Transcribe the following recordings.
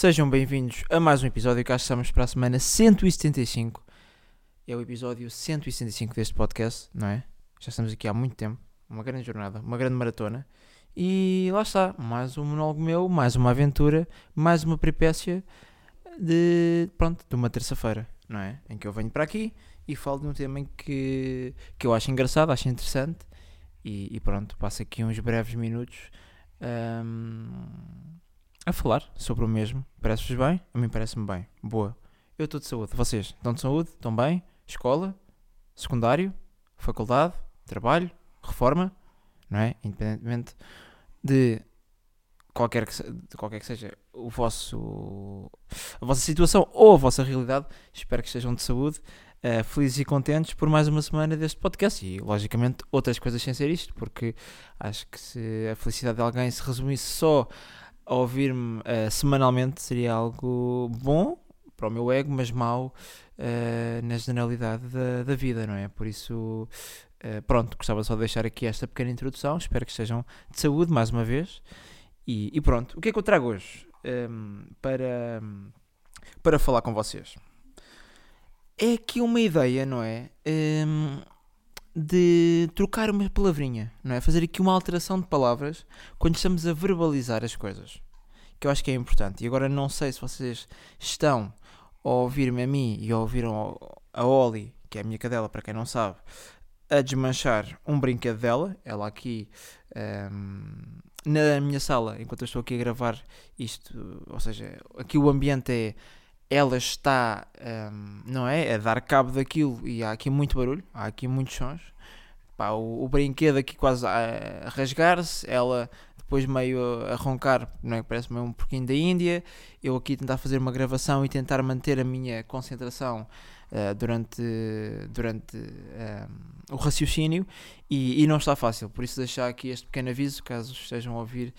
Sejam bem-vindos a mais um episódio. Cá estamos para a semana 175. É o episódio 175 deste podcast, não é? Já estamos aqui há muito tempo. Uma grande jornada, uma grande maratona. E lá está, mais um monólogo meu, mais uma aventura, mais uma peripécia de, pronto, de uma terça-feira, não é? Em que eu venho para aqui e falo de um tema em que, que eu acho engraçado, acho interessante e, e pronto, passo aqui uns breves minutos hum, a falar sobre o mesmo. Parece-vos bem? A mim parece-me bem. Boa. Eu estou de saúde. Vocês estão de saúde? Estão bem? Escola? Secundário? Faculdade? Trabalho? Reforma? Não é? Independentemente de qualquer que, de qualquer que seja o vosso, a vossa situação ou a vossa realidade, espero que estejam de saúde, eh, felizes e contentes por mais uma semana deste podcast e, logicamente, outras coisas sem ser isto, porque acho que se a felicidade de alguém se resumisse só a ouvir-me eh, semanalmente seria algo bom para o meu ego, mas mau eh, na generalidade da, da vida, não é? Por isso, eh, pronto, gostava só de deixar aqui esta pequena introdução, espero que estejam de saúde mais uma vez. E, e pronto, o que é que eu trago hoje ehm, para, para falar com vocês? É aqui uma ideia, não é? Ehm, de trocar uma palavrinha, não é? Fazer aqui uma alteração de palavras quando estamos a verbalizar as coisas. Que eu acho que é importante. E agora não sei se vocês estão a ouvir-me a mim e a ouvir a Oli, que é a minha cadela, para quem não sabe, a desmanchar um brinquedo dela. Ela aqui ehm, na minha sala, enquanto eu estou aqui a gravar isto, ou seja, aqui o ambiente é ela está, ehm, não é, a dar cabo daquilo e há aqui muito barulho, há aqui muitos sons. Pá, o, o brinquedo aqui quase a, a rasgar-se, ela depois meio a roncar, não é, parece meio um porquinho da Índia. Eu aqui tentar fazer uma gravação e tentar manter a minha concentração eh, durante, durante ehm, o raciocínio e, e não está fácil, por isso deixar aqui este pequeno aviso, caso estejam a ouvir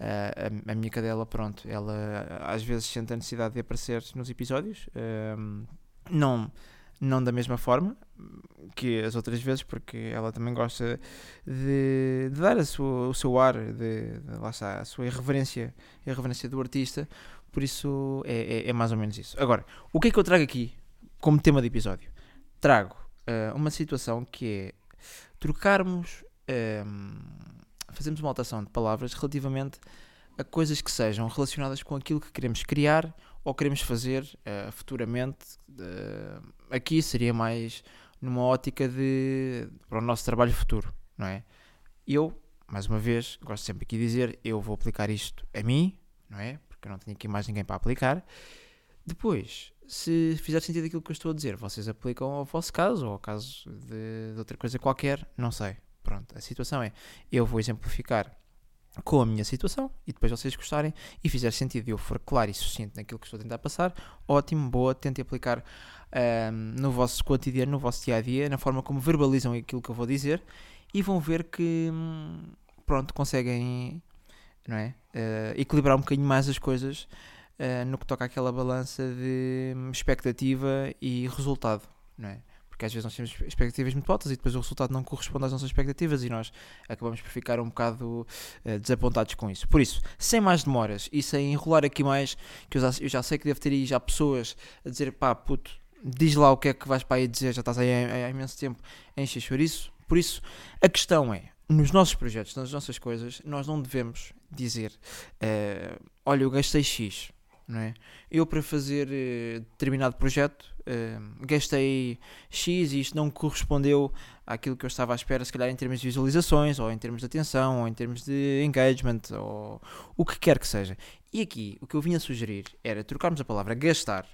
a, a minha cadela, pronto, ela às vezes sente a necessidade de aparecer nos episódios, não, não da mesma forma que as outras vezes, porque ela também gosta de, de dar a sua, o seu ar, de, de- lá está, a sua irreverência, irreverência do artista, por isso é, é- é mais ou menos isso. Agora, o que é que eu trago aqui como tema de episódio? Trago eh, uma situação que é trocarmos, fazemos uma alteração de palavras relativamente a coisas que sejam relacionadas com aquilo que queremos criar ou queremos fazer eh, futuramente. Eh, aqui seria mais numa ótica de para o nosso trabalho futuro, não é? Eu, mais uma vez, gosto sempre aqui de dizer, eu vou aplicar isto a mim, não é? Porque eu não tenho aqui mais ninguém para aplicar. Depois, se fizer sentido aquilo que eu estou a dizer, vocês aplicam ao vosso caso ou ao caso de, de outra coisa qualquer, não sei. Pronto, a situação é, eu vou exemplificar com a minha situação e depois vocês gostarem e fizer sentido e eu for claro e suficiente naquilo que estou a tentar passar, ótimo, boa, tentem aplicar ahm, no vosso cotidiano, no vosso dia a dia, na forma como verbalizam aquilo que eu vou dizer e vão ver que pronto, conseguem não é? Eh, equilibrar um bocadinho mais as coisas eh, no que toca àquela balança de expectativa e resultado, não é? Porque às vezes nós temos expectativas muito altas e depois o resultado não corresponde às nossas expectativas e nós acabamos por ficar um bocado eh, desapontados com isso. Por isso, sem mais demoras e sem enrolar aqui mais, que eu já, eu já sei que deve ter aí já pessoas a dizer pá, puto, diz lá o que é que vais para aí dizer, já estás aí há, há imenso tempo encher chouriço. Por isso, a questão é, nos nossos projetos, nas nossas coisas, nós não devemos dizer eh, olha, eu gastei X, não é? Eu para fazer eh, determinado projeto eh, gastei X e isto não correspondeu àquilo que eu estava à espera, se calhar em termos de visualizações, ou em termos de atenção, ou em termos de engagement, ou o que quer que seja. E aqui o que eu vinha sugerir era trocarmos a palavra gastar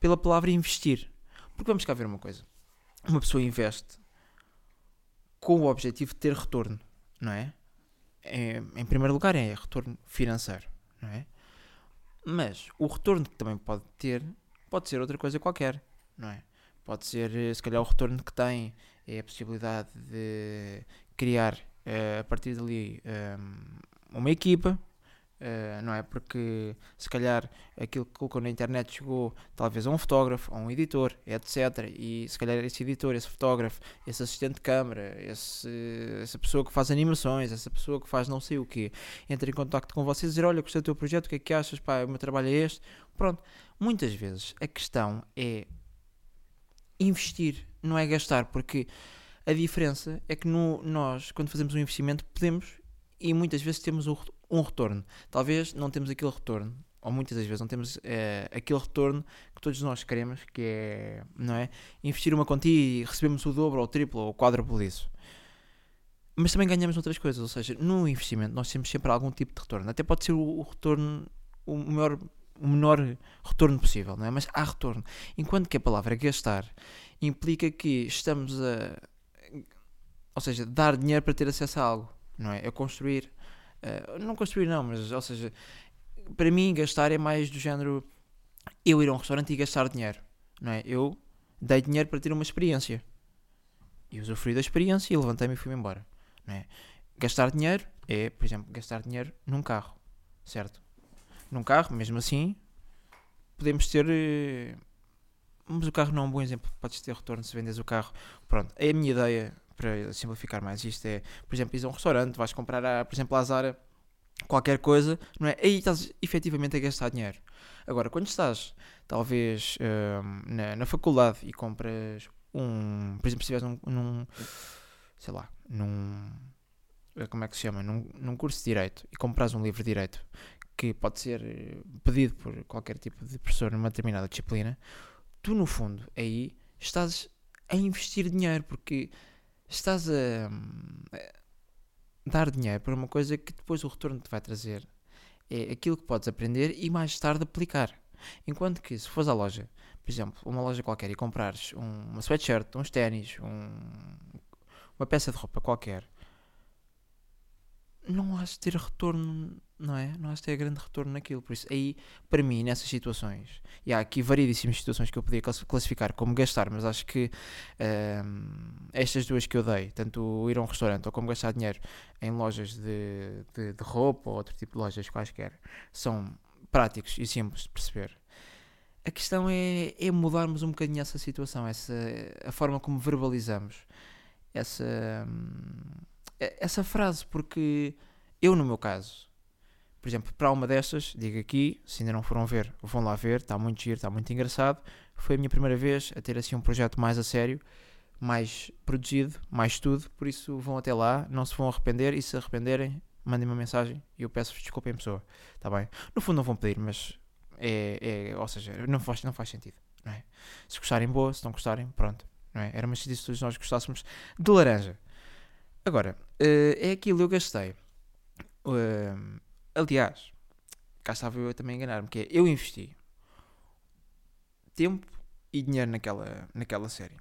pela palavra investir. Porque vamos cá ver uma coisa. Uma pessoa investe com o objetivo de ter retorno, não é? É, em primeiro lugar é retorno financeiro, não é? Mas o retorno que também pode ter pode ser outra coisa qualquer, não é? Pode ser, eh, se calhar, o retorno que tem é a possibilidade de criar eh, a partir dali eh, uma equipa, Uh, não é? Porque se calhar aquilo que colocou na internet chegou talvez a um fotógrafo, a um editor, etc. E se calhar esse editor, esse fotógrafo, esse assistente de câmara, esse, essa pessoa que faz animações, essa pessoa que faz não sei o quê, entra em contato com vocês e dizer: Olha, gostei do teu projeto, o que é que achas? Pá, o meu trabalho é este. Pronto. Muitas vezes a questão é investir, não é gastar, porque a diferença é que no, nós, quando fazemos um investimento, podemos e muitas vezes temos um, um retorno. Talvez não temos aquele retorno, ou muitas das vezes não temos é, aquele retorno que todos nós queremos, que é, não é? Investir uma quantia e recebemos o dobro, ou o triplo, ou o quádruplo disso. Mas também ganhamos outras coisas, ou seja, no investimento nós temos sempre algum tipo de retorno. Até pode ser o, o retorno, o maior o menor retorno possível, não é? Mas há retorno. Enquanto que a palavra gastar implica que estamos a, ou seja, dar dinheiro para ter acesso a algo, não é? É construir, uh, não construir não, mas, ou seja, para mim gastar é mais do género eu ir a um restaurante e gastar dinheiro, não é? Eu dei dinheiro para ter uma experiência e usufruí da experiência e levantei-me e fui-me embora, não é? Gastar dinheiro é, por exemplo, gastar dinheiro num carro, certo? Num carro, mesmo assim, podemos ter. Eh, mas o carro não é um bom exemplo. Podes ter retorno se vendes o carro. Pronto, é a minha ideia para simplificar mais isto é, por exemplo, ir a um restaurante, vais comprar, a, por exemplo, a Zara qualquer coisa, não é? Aí estás efetivamente a gastar dinheiro. Agora, quando estás, talvez, hum, na, na, faculdade e compras um, por exemplo, se estiveres num, num, sei lá, num, como é que se chama, num, num curso de Direito e compras um livro de Direito que pode ser eh, pedido por qualquer tipo de professor numa determinada disciplina, tu, no fundo, aí estás a investir dinheiro, porque estás a, a dar dinheiro para uma coisa que depois o retorno te vai trazer é aquilo que podes aprender e mais tarde aplicar. Enquanto que se fores à loja, por exemplo, uma loja qualquer e comprares um, uma sweatshirt, uns ténis, um, uma peça de roupa qualquer, não de ter retorno não é? Não de ter grande retorno naquilo. Por isso, aí, para mim, nessas situações, e há aqui variedíssimas situações que eu podia classificar como gastar, mas acho que um, estas duas que eu dei, tanto ir a um restaurante ou como gastar dinheiro em lojas de, de, de roupa ou outro tipo de lojas quaisquer, são práticos e simples de perceber. A questão é, é mudarmos um bocadinho essa situação, essa, a forma como verbalizamos essa, hum, essa frase, porque eu, no meu caso, por exemplo, para uma destas, digo aqui, se ainda não foram ver, vão lá ver, está muito giro, está muito engraçado. Foi a minha primeira vez a ter assim um projeto mais a sério, mais produzido, mais tudo, por isso vão até lá, não se vão arrepender e se arrependerem, mandem uma mensagem e eu peço-vos desculpa em pessoa, está bem? No fundo não vão pedir, mas é, é, ou seja, não faz, não faz sentido, não é? Se gostarem, boa, se não gostarem, pronto, não é? Era uma chatice se todos nós gostássemos de laranja. Agora, uh, é aquilo eu gastei. Uh, Aliás, cá estava eu também a enganar-me, que é, eu investi tempo e dinheiro naquela, naquela série.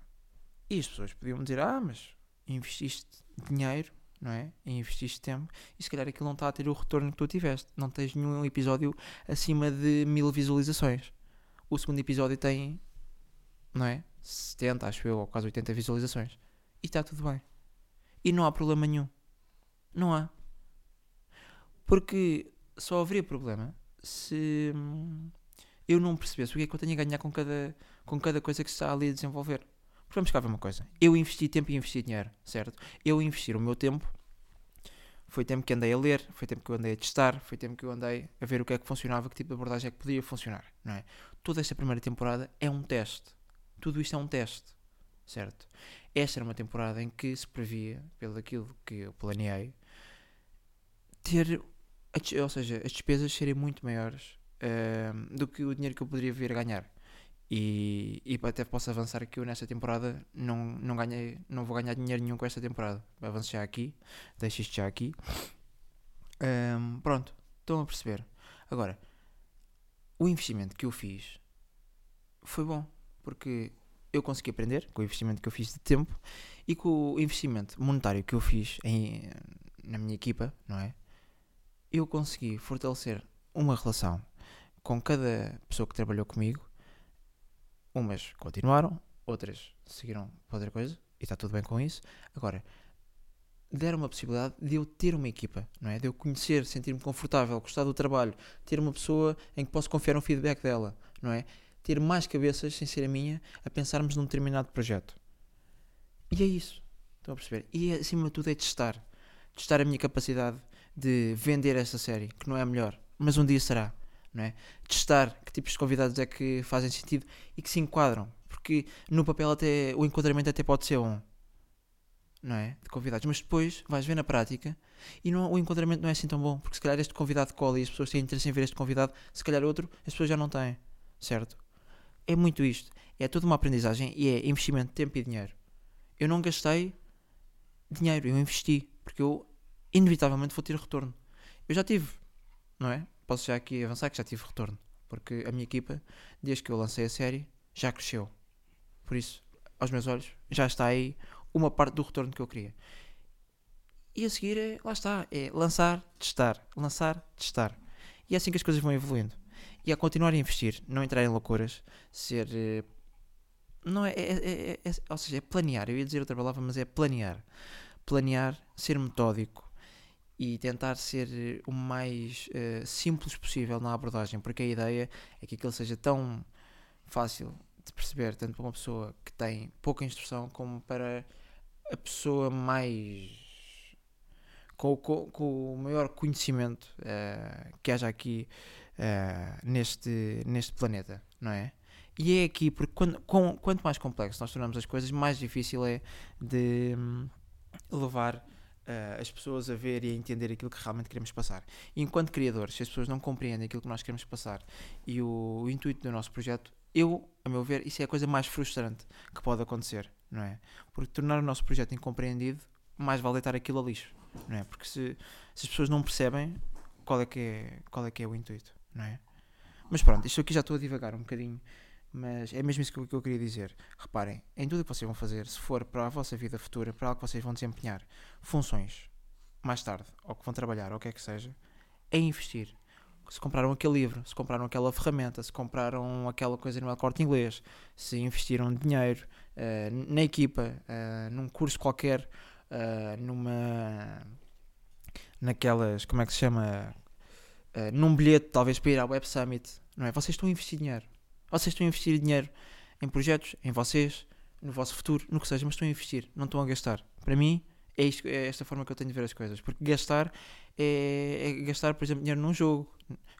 E as pessoas podiam dizer, ah, mas investiste dinheiro, não é? E investiste tempo, e se calhar aquilo não está a ter o retorno que tu tiveste. Não tens nenhum episódio acima de mil visualizações. O segundo episódio tem, não é? 70, acho eu, ou quase 80 visualizações. E está tudo bem. E não há problema nenhum. Não há. Porque só haveria problema se hum, eu não percebesse o que é que eu tenho a ganhar com cada, com cada coisa que se está ali a desenvolver. Porque vamos cá ver uma coisa. Eu investi tempo e investi dinheiro, certo? Eu investir o meu tempo foi tempo que andei a ler, foi tempo que eu andei a testar, foi tempo que eu andei a ver o que é que funcionava, que tipo de abordagem é que podia funcionar, não é? Toda esta primeira temporada é um teste. Tudo isto é um teste, certo? Esta era uma temporada em que se previa, pelo aquilo que eu planeei, ter ou seja, as despesas serem muito maiores uh, do que o dinheiro que eu poderia vir a ganhar. E, e até posso avançar que eu nesta temporada não, não, ganhei, não vou ganhar dinheiro nenhum com esta temporada. Avanço já aqui, deixo isto já aqui. Um, pronto, estão a perceber. Agora, o investimento que eu fiz foi bom, porque eu consegui aprender com o investimento que eu fiz de tempo e com o investimento monetário que eu fiz em, na minha equipa, não é? eu consegui fortalecer uma relação com cada pessoa que trabalhou comigo. Umas continuaram, outras seguiram para outra coisa e está tudo bem com isso. Agora, deram a possibilidade de eu ter uma equipa, não é? De eu conhecer, sentir-me confortável, gostar do trabalho, ter uma pessoa em que posso confiar no feedback dela, não é? Ter mais cabeças, sem ser a minha, a pensarmos num determinado projeto. E é isso. Estão a perceber? E acima de tudo é testar. Testar a minha capacidade de vender esta série, que não é a melhor, mas um dia será, não é? Testar que tipos de convidados é que fazem sentido e que se enquadram, porque no papel até o enquadramento até pode ser um não é? De convidados, mas depois vais ver na prática e não, o enquadramento não é assim tão bom, porque se calhar este convidado cola e as pessoas têm interesse em ver este convidado, se calhar outro, as pessoas já não têm, certo? É muito isto, é toda uma aprendizagem e é investimento de tempo e dinheiro. Eu não gastei dinheiro, eu investi, porque eu inevitavelmente vou ter retorno. Eu já tive, não é? Posso já aqui avançar que já tive retorno, porque a minha equipa, desde que eu lancei a série, já cresceu. Por isso, aos meus olhos, já está aí uma parte do retorno que eu queria. E a seguir é, lá está, é lançar, testar, lançar, testar. E é assim que as coisas vão evoluindo. E a continuar a investir, não entrar em loucuras, ser. Eh, não é, é, é, é, Ou seja, é planear. Eu ia dizer outra palavra, mas é planear. Planear, ser metódico e tentar ser eh, o mais uh, simples possível na abordagem, porque a ideia é que aquilo seja tão fácil de perceber, tanto para uma pessoa que tem pouca instrução, como para a pessoa mais. com, com, com o maior conhecimento uh, que haja aqui uh, neste, neste planeta, não é? E é aqui, porque quando, com, quanto mais complexo nós tornamos as coisas, mais difícil é de um, levar uh, as pessoas a ver e a entender aquilo que realmente queremos passar. E enquanto criadores, se as pessoas não compreendem aquilo que nós queremos passar e o, o intuito do nosso projeto, eu, a meu ver, isso é a coisa mais frustrante que pode acontecer, não é? Porque tornar o nosso projeto incompreendido, mais vale deitar aquilo a lixo, não é? Porque se, se as pessoas não percebem, qual é, que é, qual é que é o intuito, não é? Mas pronto, isto aqui já estou a divagar um bocadinho, mas é mesmo isso que eu, que eu queria dizer. Reparem, em tudo o que vocês vão fazer, se for para a vossa vida futura, para algo que vocês vão desempenhar funções mais tarde, ou que vão trabalhar, ou o que é que seja, é investir se compraram aquele livro, se compraram aquela ferramenta, se compraram aquela coisa no Corte Inglês, se investiram dinheiro uh, na equipa, uh, num curso qualquer, uh, numa. naquelas. como é que se chama? Num bilhete, talvez para ir à Web Summit, não é? Vocês estão a investir dinheiro. Vocês estão a investir dinheiro em projetos, em vocês, no vosso futuro, no que seja, mas estão a investir, não estão a gastar. Para mim, é, isto, é esta forma que eu tenho de ver as coisas. Porque gastar é, é gastar, por exemplo, dinheiro num jogo,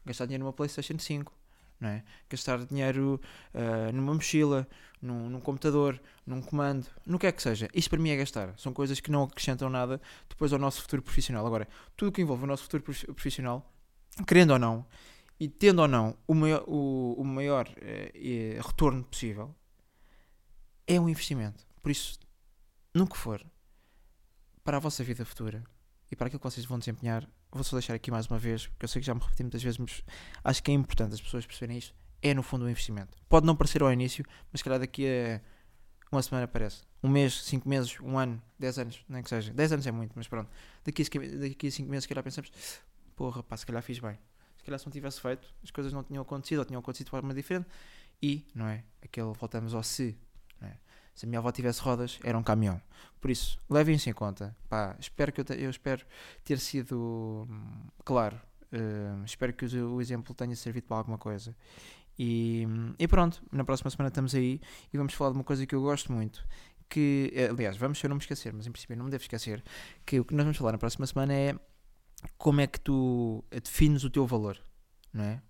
gastar dinheiro numa PlayStation 5, não é? Gastar dinheiro uh, numa mochila, num, num, computador, num comando, no que é que seja. Isso para mim é gastar. São coisas que não acrescentam nada depois ao nosso futuro profissional. Agora, tudo que envolve o nosso futuro profissional, querendo ou não, e tendo ou não o maior, o, o maior uh, retorno possível, é um investimento. Por isso, nunca for para a vossa vida futura, e para aquilo que vocês vão desempenhar, vou só deixar aqui mais uma vez, porque eu sei que já me repeti muitas vezes, mas acho que é importante as pessoas perceberem isto. É no fundo um investimento. Pode não parecer ao início, mas se calhar daqui a uma semana aparece. Um mês, cinco meses, um ano, dez anos, nem que seja. Dez anos é muito, mas pronto. Daqui a, daqui a cinco meses, se calhar pensamos, porra, pá, se calhar fiz bem. Se calhar se não tivesse feito, as coisas não tinham acontecido ou tinham acontecido de forma diferente. E, não é? Aquele, voltamos ao se. É? Se a minha avó tivesse rodas, era um caminhão. Por isso, levem isso em conta. Pá, espero que eu, te, eu espero ter sido hum, claro. Uh, espero que o, o, exemplo tenha servido para alguma coisa. E, hum, e pronto, na próxima semana estamos aí e vamos falar de uma coisa que eu gosto muito. Que, eh, aliás, vamos se eu não me esquecer, mas em princípio não me devo esquecer. Que o que nós vamos falar na próxima semana é como é que tu defines o teu valor, não é?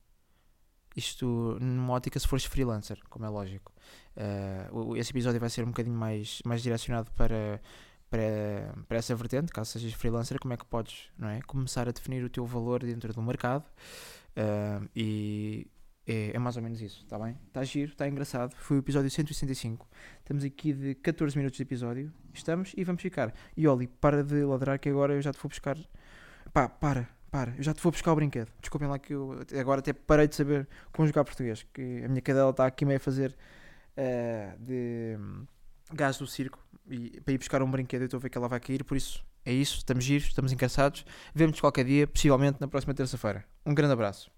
Isto numa ótica se fores freelancer, como é lógico. Uh, esse episódio vai ser um bocadinho mais, mais direcionado para, para, para essa vertente, caso sejas freelancer, como é que podes não é? começar a definir o teu valor dentro do mercado. Uh, e é, é, mais ou menos isso, está bem? Está giro, está engraçado. Foi o episódio 165. Estamos aqui de 14 minutos de episódio. Estamos e vamos ficar. E Oli, para de ladrar que agora eu já te vou buscar. Pá, para para, eu já te vou buscar o brinquedo. Desculpem lá que eu agora até parei de saber como jogar português, que a minha cadela está aqui meio a fazer uh, de um, gás do circo e, para ir buscar um brinquedo eu estou a ver que ela vai cair, por isso é isso, estamos giros, estamos encaçados. Vemos-nos qualquer dia, possivelmente na próxima terça-feira. Um grande abraço.